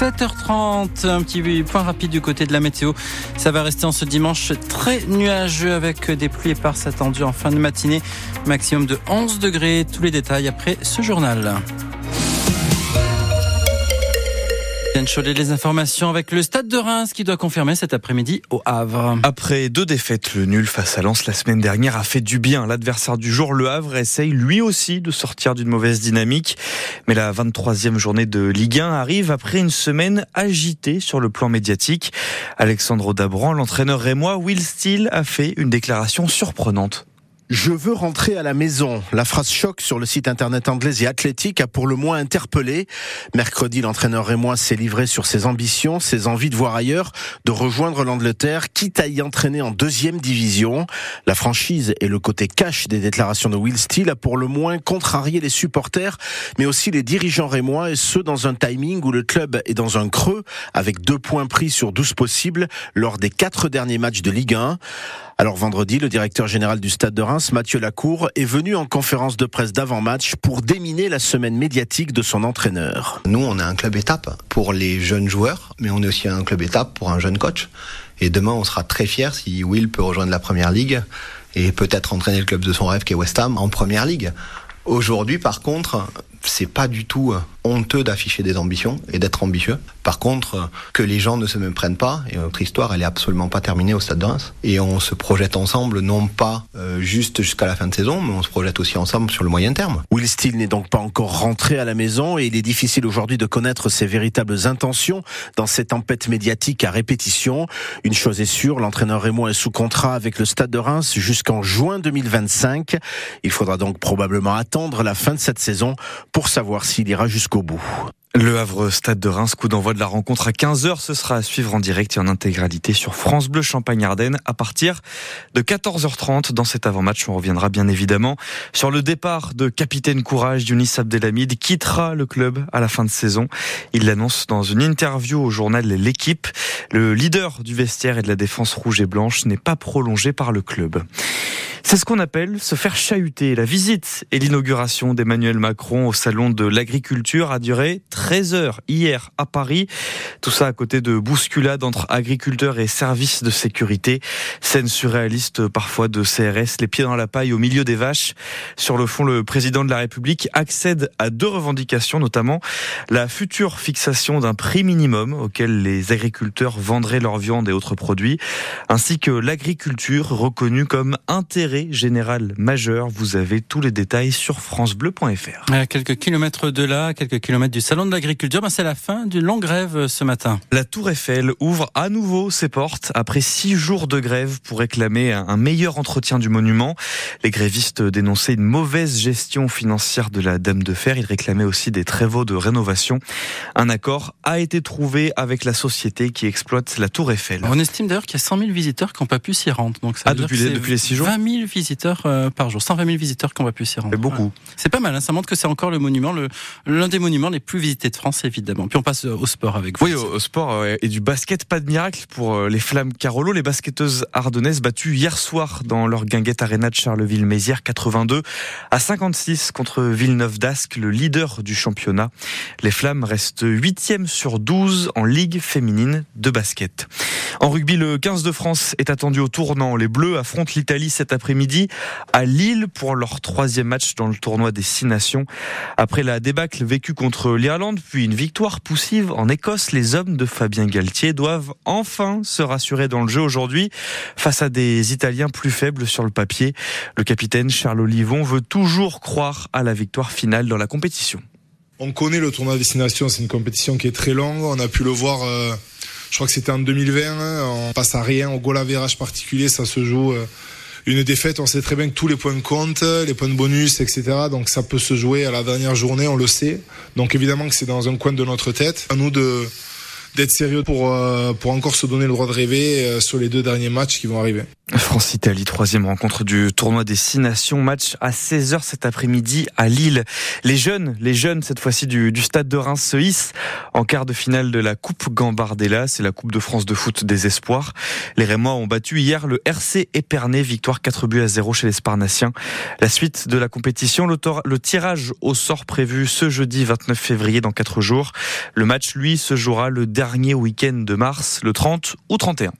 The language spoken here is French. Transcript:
7h30, un petit point rapide du côté de la météo. Ça va rester en ce dimanche très nuageux avec des pluies éparses attendues en fin de matinée. Maximum de 11 degrés. Tous les détails après ce journal. Cholet, les informations avec le Stade de Reims qui doit confirmer cet après-midi au Havre. Après deux défaites, le nul face à Lens la semaine dernière a fait du bien. L'adversaire du jour, le Havre, essaye lui aussi de sortir d'une mauvaise dynamique. Mais la 23e journée de Ligue 1 arrive après une semaine agitée sur le plan médiatique. Alexandre Dabran, l'entraîneur rémois, Will Steele a fait une déclaration surprenante. Je veux rentrer à la maison. La phrase choc sur le site internet anglais et athlétique a pour le moins interpellé. Mercredi, l'entraîneur rémois s'est livré sur ses ambitions, ses envies de voir ailleurs, de rejoindre l'Angleterre, quitte à y entraîner en deuxième division. La franchise et le côté cash des déclarations de Will Steele a pour le moins contrarié les supporters, mais aussi les dirigeants rémois et ceux dans un timing où le club est dans un creux avec deux points pris sur douze possibles lors des quatre derniers matchs de Ligue 1. Alors vendredi, le directeur général du Stade de Reims, Mathieu Lacour, est venu en conférence de presse d'avant-match pour déminer la semaine médiatique de son entraîneur. Nous, on est un club étape pour les jeunes joueurs, mais on est aussi un club étape pour un jeune coach. Et demain, on sera très fiers si Will peut rejoindre la Première Ligue et peut-être entraîner le club de son rêve qui est West Ham en Première Ligue. Aujourd'hui, par contre, c'est pas du tout honteux d'afficher des ambitions et d'être ambitieux. Par contre, que les gens ne se méprennent pas, et notre histoire, elle est absolument pas terminée au Stade de Reims. Et on se projette ensemble, non pas euh, juste jusqu'à la fin de saison, mais on se projette aussi ensemble sur le moyen terme. Will Steele n'est donc pas encore rentré à la maison et il est difficile aujourd'hui de connaître ses véritables intentions dans cette tempête médiatique à répétition. Une chose est sûre, l'entraîneur Raymond est sous contrat avec le Stade de Reims jusqu'en juin 2025. Il faudra donc probablement attendre la fin de cette saison pour savoir s'il ira jusqu'au Le Havre Stade de Reims, coup d'envoi de la rencontre à 15h, ce sera à suivre en direct et en intégralité sur France Bleu Champagne-Ardenne à partir de 14h30. Dans cet avant-match, on reviendra bien évidemment sur le départ de capitaine courage Younis Abdelhamid, quittera le club à la fin de saison. Il l'annonce dans une interview au journal L'équipe. Le leader du vestiaire et de la défense rouge et blanche n'est pas prolongé par le club. C'est ce qu'on appelle se faire chahuter. La visite et l'inauguration d'Emmanuel Macron au salon de l'agriculture a duré 13 heures hier à Paris. Tout ça à côté de bousculades entre agriculteurs et services de sécurité. Scène surréaliste parfois de CRS, les pieds dans la paille au milieu des vaches. Sur le fond, le président de la République accède à deux revendications, notamment la future fixation d'un prix minimum auquel les agriculteurs vendraient leur viande et autres produits, ainsi que l'agriculture reconnue comme intérêt général majeur. Vous avez tous les détails sur francebleu.fr. À quelques kilomètres de là, quelques kilomètres du salon de l'agriculture, ben c'est la fin d'une longue grève euh, ce matin. La Tour Eiffel ouvre à nouveau ses portes après six jours de grève pour réclamer un meilleur entretien du monument. Les grévistes dénonçaient une mauvaise gestion financière de la Dame de Fer. Ils réclamaient aussi des travaux de rénovation. Un accord a été trouvé avec la société qui exploite la Tour Eiffel. On estime d'ailleurs qu'il y a 100 000 visiteurs qui n'ont pas pu s'y rendre. Donc ça ah, depuis, les, depuis les six jours 20 000 visiteurs euh, par jour, 120 000 visiteurs qu'on va plus s'y rendre. C'est beaucoup. C'est pas mal, hein, ça montre que c'est encore le monument, l'un des monuments les plus visités de France, évidemment. Puis on passe au sport avec vous. Oui, au, sport et du basket, pas de miracle pour euh, les Flammes Carolo. Les basketteuses ardennaises battues hier soir dans leur guinguette arena de Charleville-Mézières, 82 à 56 contre Villeneuve d'Ascq, le leader du championnat. Les Flammes restent 8e sur 12 en Ligue féminine de basket. En rugby, le 15 de France est attendu au tournant. Les Bleus affrontent l'Italie cet après midi à Lille pour leur troisième match dans le tournoi des Six Nations. Après la débâcle vécue contre l'Irlande, puis une victoire poussive en Écosse, les hommes de Fabien Galtier doivent enfin se rassurer dans le jeu aujourd'hui face à des Italiens plus faibles sur le papier. Le capitaine Charles Olivon veut toujours croire à la victoire finale dans la compétition. On connaît le tournoi des Nations, c'est une compétition qui est très longue. On a pu le voir, euh, je crois que c'était en 2020. Hein. on passe à rien, au goal à particulier, ça se joue. Euh, une défaite, on sait très bien que tous les points comptent, les points de bonus, etc. Donc ça peut se jouer à la dernière journée, on le sait. Donc évidemment que c'est dans un coin de notre tête. À nous de d'être sérieux pour, euh, pour encore se donner le droit de rêver euh, sur les deux derniers matchs qui vont arriver. France-Italie, troisième rencontre du tournoi des Six Nations. Match à 16h cet après-midi à Lille. Les jeunes, les jeunes cette fois-ci du, stade de Reims se hissent en quart de finale de la Coupe Gambardella. C'est la Coupe de France de foot des espoirs. Les Rémois ont battu hier le RC Épernay, victoire 4 buts à 0 chez les Sparnassiens. La suite de la compétition, le, tirage au sort prévu ce jeudi 29 février dans 4 jours. Le match, lui, se jouera le dernier week-end de mars, le 30 ou 31.